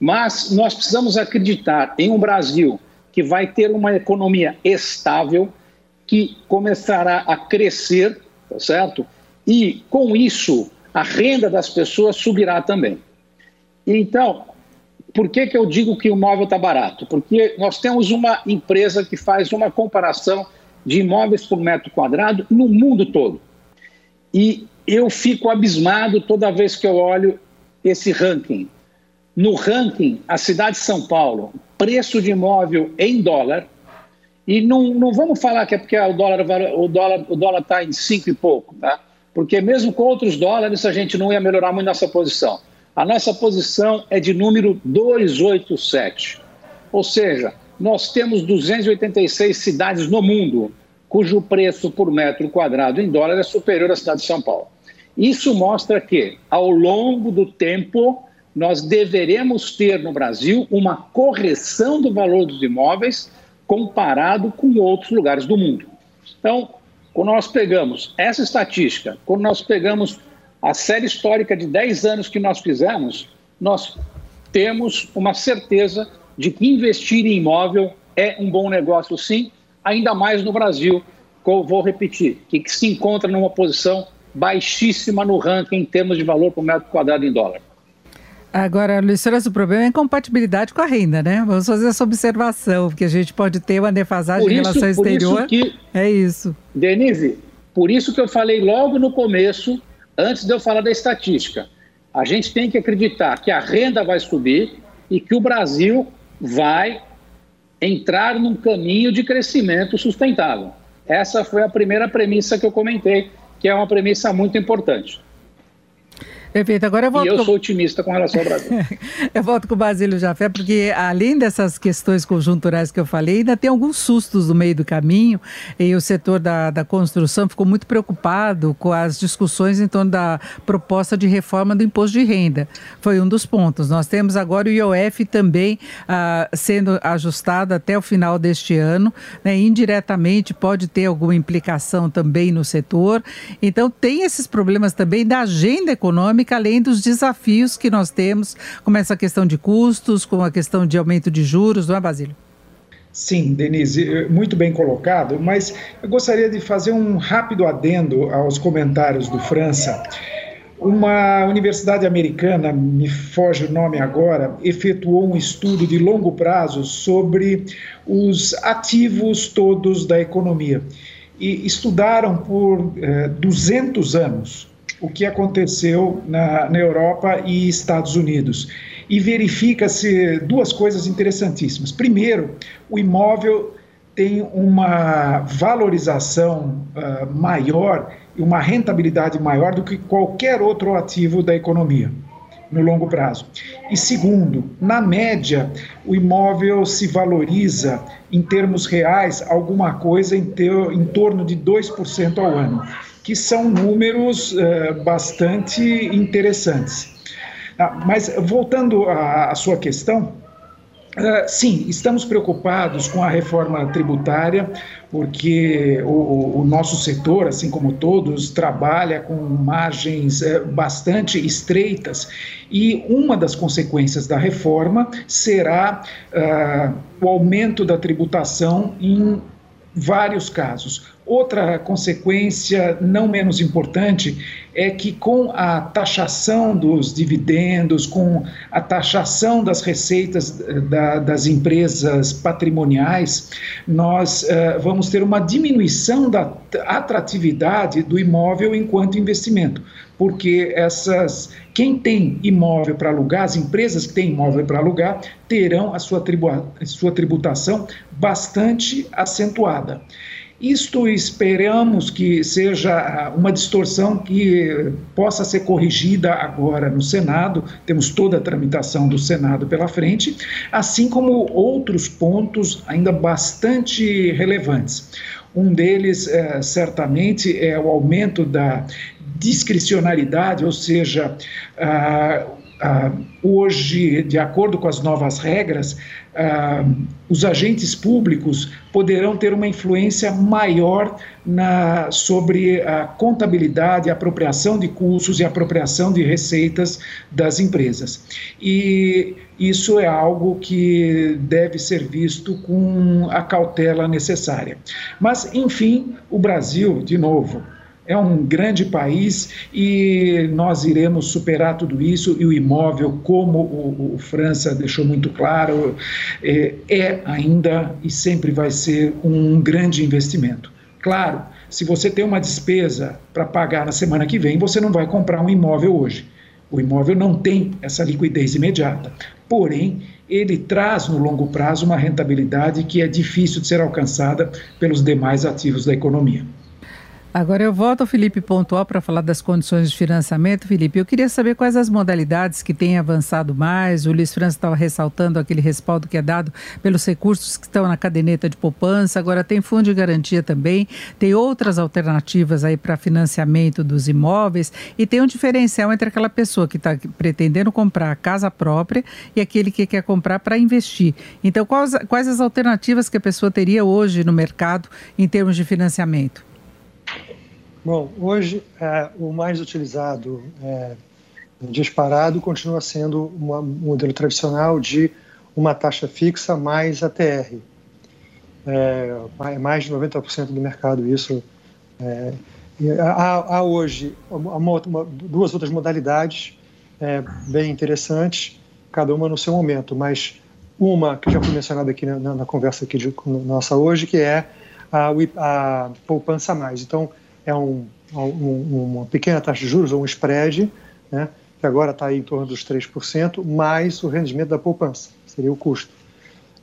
Speaker 3: Mas nós precisamos acreditar em um Brasil que vai ter uma economia estável, que começará a crescer, tá certo? E com isso, a renda das pessoas subirá também. Então, por que, que eu digo que o imóvel está barato? Porque nós temos uma empresa que faz uma comparação de imóveis por metro quadrado no mundo todo. E eu fico abismado toda vez que eu olho esse ranking. No ranking, a cidade de São Paulo, preço de imóvel em dólar, e não, não vamos falar que é porque o dólar o dólar o dólar está em cinco e pouco, tá? Porque mesmo com outros dólares a gente não ia melhorar muito nossa posição. A nossa posição é de número 287. Ou seja, nós temos 286 cidades no mundo cujo preço por metro quadrado em dólar é superior à cidade de São Paulo. Isso mostra que, ao longo do tempo, nós deveremos ter no Brasil uma correção do valor dos imóveis comparado com outros lugares do mundo. Então, quando nós pegamos essa estatística, quando nós pegamos a série histórica de 10 anos que nós fizemos, nós temos uma certeza de que investir em imóvel é um bom negócio, sim, ainda mais no Brasil, vou repetir, que se encontra numa posição baixíssima no ranking em termos de valor por metro quadrado em dólar.
Speaker 1: Agora, Luiz o problema é a incompatibilidade com a renda, né? Vamos fazer essa observação, porque a gente pode ter uma defasagem isso, em relação exterior. Isso que, é isso.
Speaker 3: Denise, por isso que eu falei logo no começo antes de eu falar da estatística. A gente tem que acreditar que a renda vai subir e que o Brasil vai entrar num caminho de crescimento sustentável. Essa foi a primeira premissa que eu comentei, que é uma premissa muito importante.
Speaker 1: Perfeito. Agora eu volto.
Speaker 3: E eu com... sou otimista com relação ao Brasil.
Speaker 1: eu volto com o Basílio Jafé, porque além dessas questões conjunturais que eu falei, ainda tem alguns sustos no meio do caminho. E o setor da, da construção ficou muito preocupado com as discussões em torno da proposta de reforma do imposto de renda. Foi um dos pontos. Nós temos agora o IOF também ah, sendo ajustado até o final deste ano. Né? Indiretamente pode ter alguma implicação também no setor. Então, tem esses problemas também da agenda econômica além dos desafios que nós temos, como essa questão de custos, com a questão de aumento de juros, não é, Basílio?
Speaker 2: Sim, Denise, eh, muito bem colocado, mas eu gostaria de fazer um rápido adendo aos comentários do França. Uma universidade americana, me foge o nome agora, efetuou um estudo de longo prazo sobre os ativos todos da economia. E estudaram por eh, 200 anos o que aconteceu na, na Europa e Estados Unidos. E verifica-se duas coisas interessantíssimas. Primeiro, o imóvel tem uma valorização uh, maior e uma rentabilidade maior do que qualquer outro ativo da economia no longo prazo. E segundo, na média, o imóvel se valoriza em termos reais alguma coisa em, ter, em torno de 2% ao ano que são números uh, bastante interessantes. Ah, mas voltando à, à, sua questão, Uh, sim, estamos preocupados com a reforma tributária, porque o, o, nosso setor, assim como todos, trabalha com margens uh, bastante estreitas e uma das consequências da reforma será uh, o aumento da tributação em vários casos. Outra consequência, não menos importante, é que com a taxação dos dividendos, com a taxação das receitas eh, da, das empresas patrimoniais, nós uh, vamos ter uma diminuição da atratividade do imóvel enquanto investimento, porque essas quem tem imóvel para alugar, as empresas que têm imóvel para alugar, terão a sua, a sua tributação bastante acentuada. Isto esperamos que seja uma distorção que possa ser corrigida agora no Senado, temos toda a tramitação do Senado pela frente, assim como outros pontos ainda bastante relevantes. Um deles, é, certamente, é o aumento da discricionariedade, ou seja, ah, ah, hoje, de acordo com as novas regras, ah, os agentes públicos poderão ter uma influência maior na, sobre a contabilidade, a apropriação de custos e apropriação de receitas das empresas. E isso é algo que deve ser visto com a cautela necessária. Mas, enfim, o Brasil, de novo, é um grande país e nós iremos superar tudo isso. E o imóvel, como o, o França deixou muito claro, é, é ainda e sempre vai ser um grande investimento. Claro, se você tem uma despesa para pagar na semana que vem, você não vai comprar um imóvel hoje. O imóvel não tem essa liquidez imediata. Porém, ele traz no longo prazo uma rentabilidade que é difícil de ser alcançada pelos demais ativos da economia.
Speaker 1: Agora eu volto ao Felipe Pontual para falar das condições de financiamento. Felipe, eu queria saber quais as modalidades que têm avançado mais. O Luiz França estava ressaltando aquele respaldo que é dado pelos recursos que estão na caderneta de poupança. Agora tem fundo de garantia também, tem outras alternativas aí para financiamento dos imóveis e tem um diferencial entre aquela pessoa que está pretendendo comprar casa própria e aquele que quer comprar para investir. Então, quais, quais as alternativas que a pessoa teria hoje no mercado em termos de financiamento?
Speaker 4: Bom, hoje é, o mais utilizado é, disparado continua sendo um modelo tradicional de uma taxa fixa mais ATR. É, mais de 90% do mercado isso. É, há, há, hoje uma, uma, duas outras modalidades é, bem interessantes, cada uma no seu momento, mas uma que já foi mencionada aqui na, na conversa aqui de, nossa hoje, que é a, a poupança mais. Então, é um, um, uma pequena taxa de juros, ou um spread, né, que agora está em torno dos 3%, mais o rendimento da poupança, seria o custo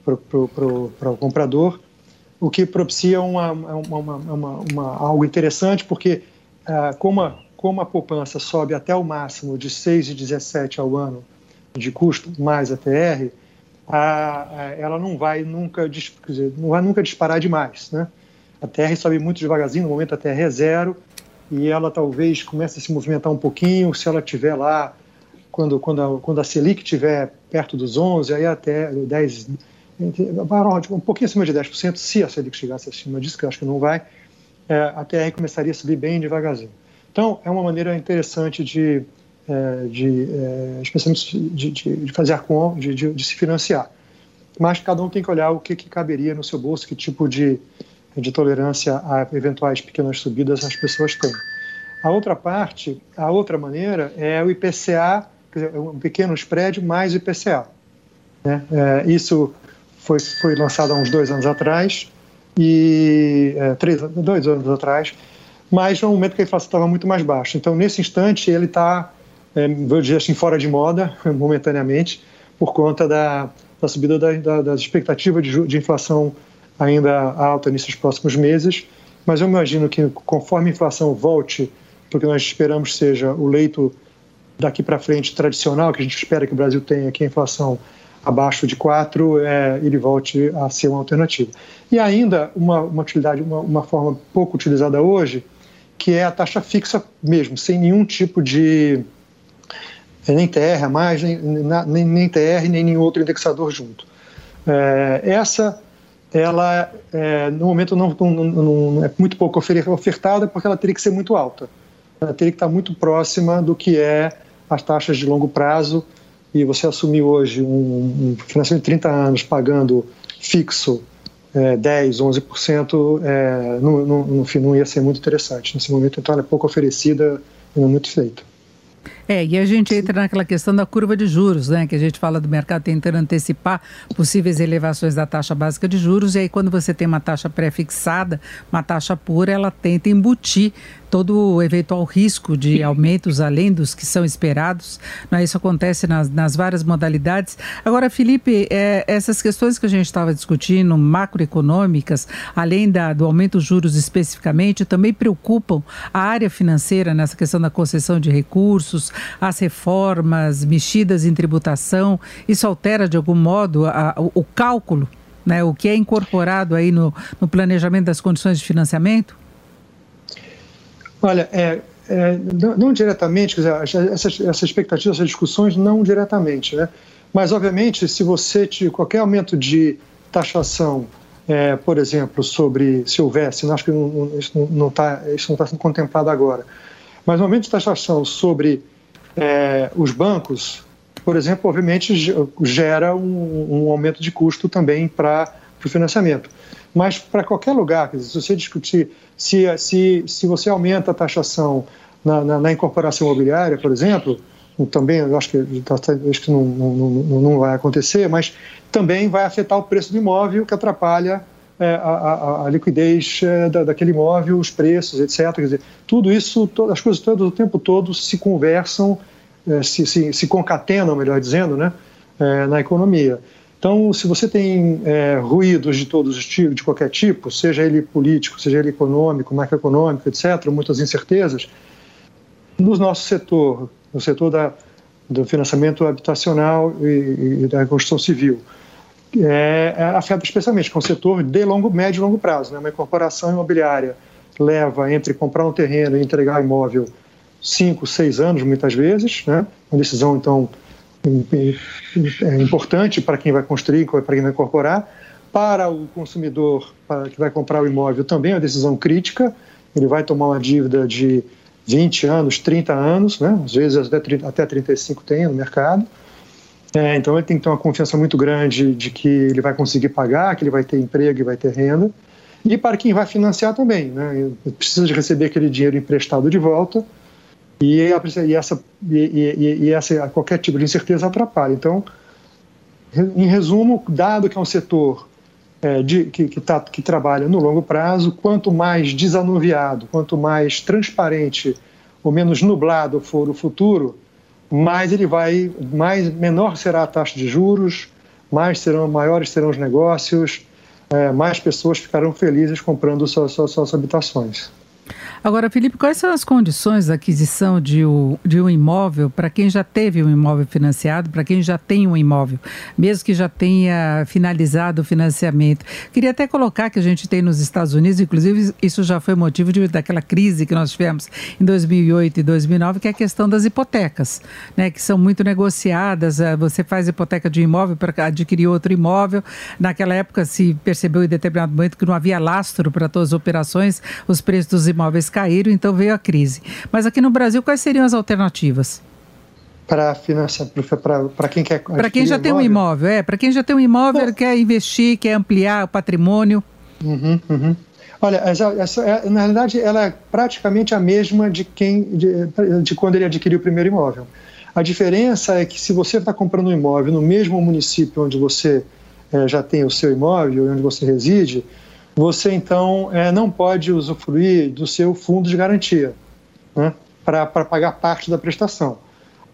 Speaker 4: para o comprador, o que propicia uma, uma, uma, algo interessante, porque ah, como, a, como a poupança sobe até o máximo de 6,17 ao ano de custo, mais a TR, a, a, ela não vai nunca, dizer, não vai nunca disparar demais, né? A Terra sobe muito devagarzinho, no momento a Terra é zero, e ela talvez comece a se movimentar um pouquinho se ela tiver lá, quando, quando, a, quando a Selic estiver perto dos 11, aí até 10, um pouquinho acima de 10%, se a Selic chegasse acima disso, que eu acho que não vai, é, a TR começaria a subir bem devagarzinho. Então, é uma maneira interessante de, é, de, é, especialmente de, de, de fazer com, de, de, de, se financiar. Mas cada um tem que olhar o que, que caberia no seu bolso, que tipo de, de tolerância a eventuais pequenas subidas as pessoas têm. A outra parte, a outra maneira é o IPCA, quer dizer, um pequeno spread mais o IPCA. Né? É, isso foi, foi lançado há uns dois anos atrás, e é, três, dois anos atrás, mas no momento que a inflação estava muito mais baixa. Então, nesse instante, ele está, é, vou dizer assim, fora de moda, momentaneamente, por conta da, da subida da, da, das expectativas de, de inflação ainda alta nesses próximos meses, mas eu imagino que conforme a inflação volte, porque nós esperamos seja o leito daqui para frente tradicional, que a gente espera que o Brasil tenha, que a inflação abaixo de 4, é, ele volte a ser uma alternativa. E ainda uma, uma utilidade, uma, uma forma pouco utilizada hoje, que é a taxa fixa mesmo, sem nenhum tipo de nem TR a mais, nem, nem, nem TR, nem nenhum outro indexador junto. É, essa, ela, é, no momento, não, não, não, é muito pouco ofertada porque ela teria que ser muito alta. Ela teria que estar muito próxima do que é as taxas de longo prazo e você assumir hoje um, um financiamento de 30 anos pagando fixo é, 10, 11%, é, no fim não ia ser muito interessante. Nesse momento, então, ela é pouco oferecida e não muito feita.
Speaker 1: É, e a gente entra naquela questão da curva de juros, né? Que a gente fala do mercado tentando antecipar possíveis elevações da taxa básica de juros, e aí quando você tem uma taxa pré-fixada, uma taxa pura, ela tenta embutir todo o eventual risco de aumentos além dos que são esperados. Né? Isso acontece nas, nas várias modalidades. Agora, Felipe, é, essas questões que a gente estava discutindo, macroeconômicas, além da, do aumento dos juros especificamente, também preocupam a área financeira nessa questão da concessão de recursos, as reformas, mexidas em tributação. Isso altera de algum modo a, o, o cálculo, né? o que é incorporado aí no, no planejamento das condições de financiamento?
Speaker 4: Olha, é, é, não, diretamente, dizer, essas, essas expectativas, essas discussões, não diretamente, né? Mas, obviamente, se você, te, qualquer aumento de taxação, é, por exemplo, sobre, se houvesse, acho que não, isso não está tá sendo contemplado agora, mas um aumento de taxação sobre é, os bancos, por exemplo, obviamente gera um, um aumento de custo também para o financiamento. Mas para qualquer lugar, dizer, se você discutir se, se, se você aumenta a taxação na, na, na incorporação imobiliária, por exemplo, também eu acho que, acho que não, não, não, vai acontecer, mas também vai afetar o preço do imóvel, que atrapalha é, a, a, a, liquidez é, da, daquele imóvel, os preços, etc. Quer dizer, tudo isso, as coisas todas o tempo todo se conversam, é, se, se, se, concatenam, melhor dizendo, né, é, na economia. Então, se você tem é, ruídos de todos os tipos, de qualquer tipo, seja ele político, seja ele econômico, macroeconômico, etc., muitas incertezas, no nosso setor, no setor da, do financiamento habitacional e, e da construção civil, é, é, afeta especialmente, que é um setor de longo, médio e longo prazo. Né? Uma incorporação imobiliária leva entre comprar um terreno e entregar imóvel cinco, seis anos, muitas vezes, né? uma decisão, então, é importante para quem vai construir, para quem vai incorporar. Para o consumidor para que vai comprar o imóvel também é uma decisão crítica. Ele vai tomar uma dívida de 20 anos, 30 anos, né? às vezes até, 30, até 35 tem no mercado. É, então ele tem que ter uma confiança muito grande de que ele vai conseguir pagar, que ele vai ter emprego e vai ter renda. E para quem vai financiar também, né? precisa de receber aquele dinheiro emprestado de volta e, e essa, e, e, essa qualquer tipo de incerteza atrapalha. Então, em resumo, dado que é um setor é, de, que, que, tá, que trabalha no longo prazo, quanto mais desanuviado, quanto mais transparente ou menos nublado for o futuro, mais ele vai, mais menor será a taxa de juros, mais serão maiores serão os negócios, é, mais pessoas ficarão felizes comprando suas, suas, suas habitações.
Speaker 1: Agora, Felipe, quais são as condições da aquisição de, um, de um imóvel para quem já teve um imóvel financiado, para quem já tem um imóvel, mesmo que já tenha finalizado o financiamento? Queria até colocar que a gente tem nos Estados Unidos, inclusive isso já foi motivo de, daquela crise que nós tivemos em 2008 e 2009, que é a questão das hipotecas, né, que são muito negociadas. Eh, você faz hipoteca de um imóvel para adquirir outro imóvel. Naquela época se percebeu em determinado momento que não havia lastro para todas as operações, os preços dos imóveis caíram, então veio a crise. Mas aqui no Brasil, quais seriam as alternativas?
Speaker 4: Para financiar, para quem quer.
Speaker 1: Para quem já tem um imóvel, é. Para quem já tem um imóvel, quer investir, quer ampliar o patrimônio.
Speaker 4: Uhum, uhum. Olha, essa, essa, é, na realidade, ela é praticamente a mesma de quem de, de quando ele adquiriu o primeiro imóvel. A diferença é que se você está comprando um imóvel no mesmo município onde você é, já tem o seu imóvel, onde você reside, você então é, não pode usufruir do seu fundo de garantia né, para pagar parte da prestação.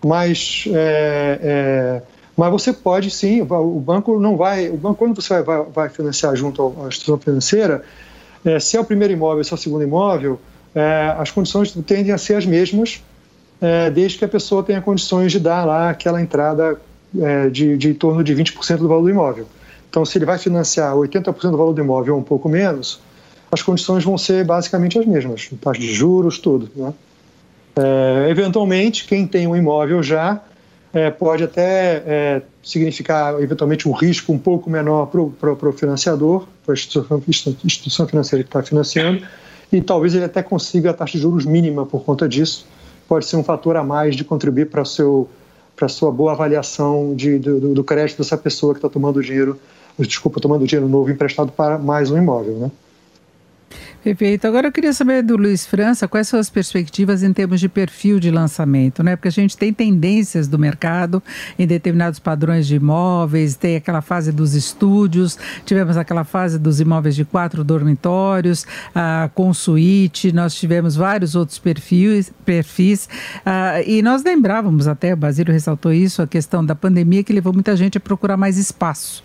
Speaker 4: Mas, é, é, mas você pode sim, o banco não vai, o banco quando você vai, vai financiar junto à instituição financeira, é, se é o primeiro imóvel, se é o segundo imóvel, é, as condições tendem a ser as mesmas, é, desde que a pessoa tenha condições de dar lá aquela entrada de, de em torno de 20% do valor do imóvel. Então, se ele vai financiar 80% do valor do imóvel ou um pouco menos, as condições vão ser basicamente as mesmas, taxa de juros, tudo. Né? É, eventualmente, quem tem um imóvel já é, pode até é, significar, eventualmente, um risco um pouco menor para o financiador, para a instituição, instituição financeira que está financiando, e talvez ele até consiga a taxa de juros mínima por conta disso. Pode ser um fator a mais de contribuir para a sua boa avaliação de, do, do crédito dessa pessoa que está tomando dinheiro, desculpa, tomando dinheiro novo emprestado para mais um imóvel, né?
Speaker 1: Perfeito. Agora eu queria saber do Luiz França quais são as perspectivas em termos de perfil de lançamento, né? Porque a gente tem tendências do mercado em determinados padrões de imóveis, tem aquela fase dos estúdios, tivemos aquela fase dos imóveis de quatro dormitórios, ah, com suíte, nós tivemos vários outros perfis, perfis ah, e nós lembrávamos até, o Basílio ressaltou isso, a questão da pandemia que levou muita gente a procurar mais espaço.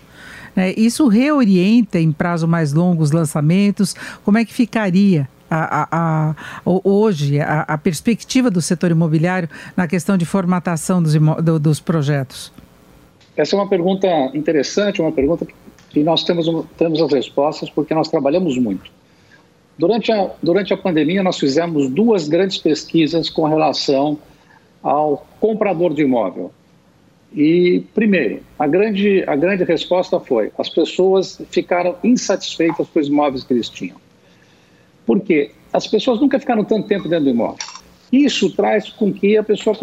Speaker 1: Né? Isso reorienta em prazo mais longo os lançamentos? Como é que ficaria a, a, a, hoje a, perspectiva do setor imobiliário na questão de formatação dos, do, dos projetos?
Speaker 3: Essa é uma pergunta interessante, uma pergunta que nós temos, temos as respostas porque nós trabalhamos muito. Durante a, durante a pandemia, nós fizemos duas grandes pesquisas com relação ao comprador de imóvel. E, primeiro, a grande, a grande resposta foi: as pessoas ficaram insatisfeitas com os imóveis que eles tinham. Por quê? As pessoas nunca ficaram tanto tempo dentro do imóvel. Isso traz com que a pessoa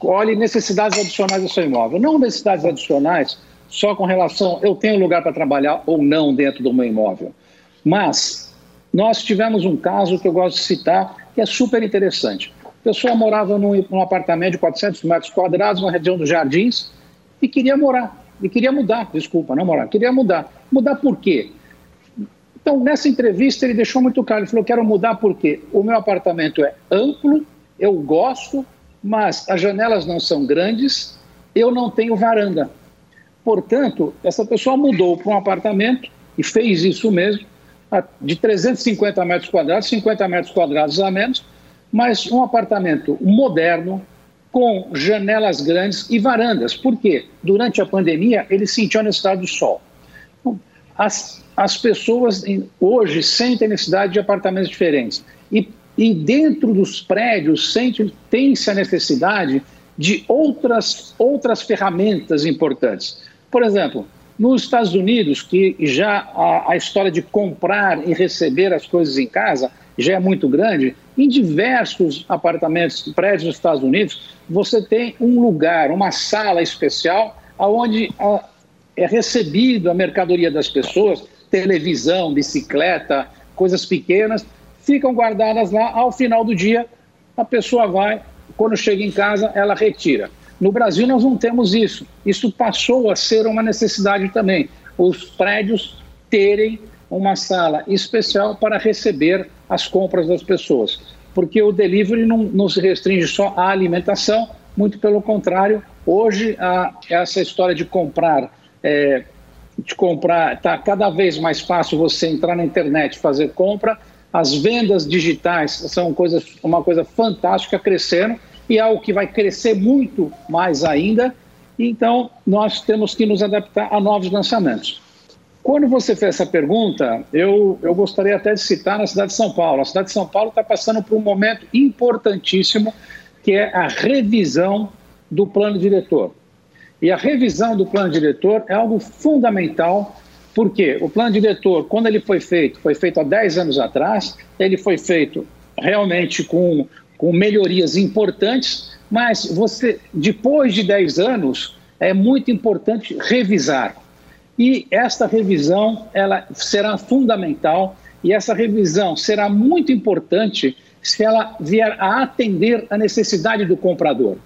Speaker 3: olhe necessidades adicionais do seu imóvel. Não necessidades adicionais só com relação eu tenho lugar para trabalhar ou não dentro do meu imóvel. Mas nós tivemos um caso que eu gosto de citar que é super interessante. A pessoa morava num, num apartamento de 400 metros quadrados, na região dos Jardins, e queria morar, e queria mudar, desculpa, não morar, queria mudar. Mudar por quê? Então, nessa entrevista, ele deixou muito claro, ele falou, quero mudar porque o meu apartamento é amplo, eu gosto, mas as janelas não são grandes, eu não tenho varanda. Portanto, essa pessoa mudou para um apartamento, e fez isso mesmo, de 350 metros quadrados, 50 metros quadrados a menos, mas um apartamento moderno, com janelas grandes e varandas. Por quê? Durante a pandemia, ele sentiu a necessidade do sol. As, as pessoas hoje sentem necessidade de apartamentos diferentes. E, e dentro dos prédios tem-se a necessidade de outras, outras ferramentas importantes. Por exemplo, nos Estados Unidos, que já a, a história de comprar e receber as coisas em casa já é muito grande, em diversos apartamentos, prédios nos Estados Unidos, você tem um lugar, uma sala especial, onde é recebido a mercadoria das pessoas, televisão, bicicleta, coisas pequenas, ficam guardadas lá. Ao final do dia, a pessoa vai, quando chega em casa, ela retira. No Brasil, nós não temos isso. Isso passou a ser uma necessidade também. Os prédios terem uma sala especial para receber as compras das pessoas. Porque o delivery não, não se restringe só à alimentação, muito pelo contrário, hoje a, essa história de comprar, é, de comprar, está cada vez mais fácil você entrar na internet fazer compra. As vendas digitais são coisas, uma coisa fantástica crescendo e é algo que vai crescer muito mais ainda. Então, nós temos que nos adaptar a novos lançamentos. Quando você fez essa pergunta, eu, eu gostaria até de citar na cidade de São Paulo. A cidade de São Paulo está passando por um momento importantíssimo, que é a revisão do plano diretor. E a revisão do plano diretor é algo fundamental, porque o plano diretor, quando ele foi feito, foi feito há 10 anos atrás, ele foi feito realmente com, com melhorias importantes, mas você, depois de 10 anos, é muito importante revisar. E esta revisão ela será fundamental e essa revisão será muito importante se ela vier a atender a necessidade do comprador.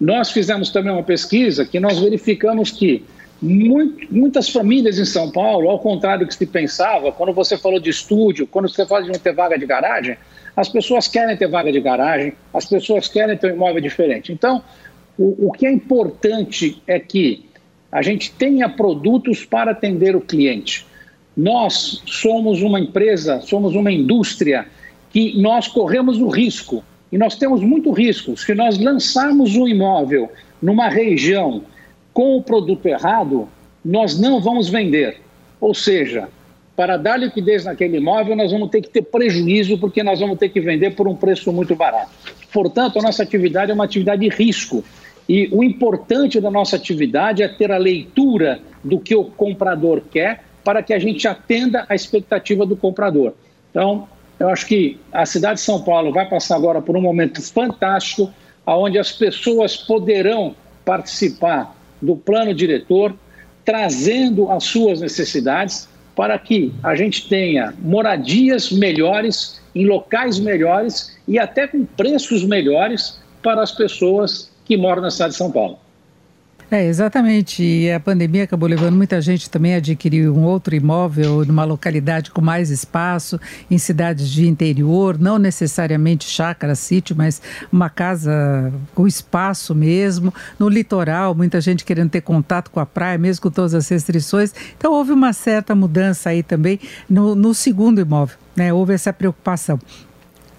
Speaker 3: Nós fizemos também uma pesquisa que nós verificamos que muitas famílias em São Paulo, ao contrário do que se pensava, quando você falou de estúdio, quando você fala de não ter vaga de garagem, as pessoas querem ter vaga de garagem, as pessoas querem ter um imóvel diferente. Então, o, o que é importante é que a gente tenha produtos para atender o cliente. Nós somos uma empresa, somos uma indústria que nós corremos o risco, e nós temos muito risco. Se nós lançarmos um imóvel numa região com o produto errado, nós não vamos vender. Ou seja, para dar liquidez naquele imóvel, nós vamos ter que ter prejuízo, porque nós vamos ter que vender por um preço muito barato. Portanto, a nossa atividade é uma atividade de risco E o importante da nossa atividade é ter a leitura do que o comprador quer para que a gente atenda a expectativa do comprador. Então, eu acho que a cidade de São Paulo vai passar agora por um momento fantástico, onde as pessoas poderão participar do plano diretor, trazendo as suas necessidades para que a gente tenha moradias melhores, em locais melhores e até com preços melhores para as pessoas que moram na cidade de São Paulo.
Speaker 1: É, exatamente. E a pandemia acabou levando muita gente também a adquirir um outro imóvel numa localidade com mais espaço, em cidades de interior, não necessariamente chácara, sítio, mas uma casa com espaço mesmo. No litoral, muita gente querendo ter contato com a praia, mesmo com todas as restrições. Então, houve uma certa mudança aí também no, no segundo imóvel. Né? Houve essa preocupação.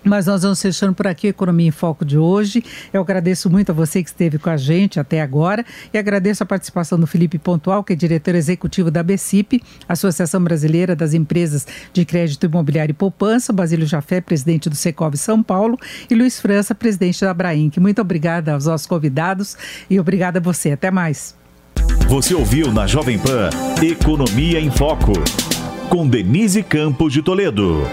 Speaker 1: Mas nós vamos fechando por aqui Economia em Foco de hoje. Eu agradeço muito a você que esteve com a gente até agora e agradeço a participação do Felipe Pontual, que é diretor executivo da BCIP, Associação Brasileira das Empresas de Crédito Imobiliário e Poupança, Basílio Jafé, presidente do Secov São Paulo, e Luiz França, presidente da Abrainc. Muito obrigada aos nossos convidados e obrigada a você. Até mais.
Speaker 5: Você ouviu na Jovem Pan Economia em Foco, com Denise Campos de Toledo.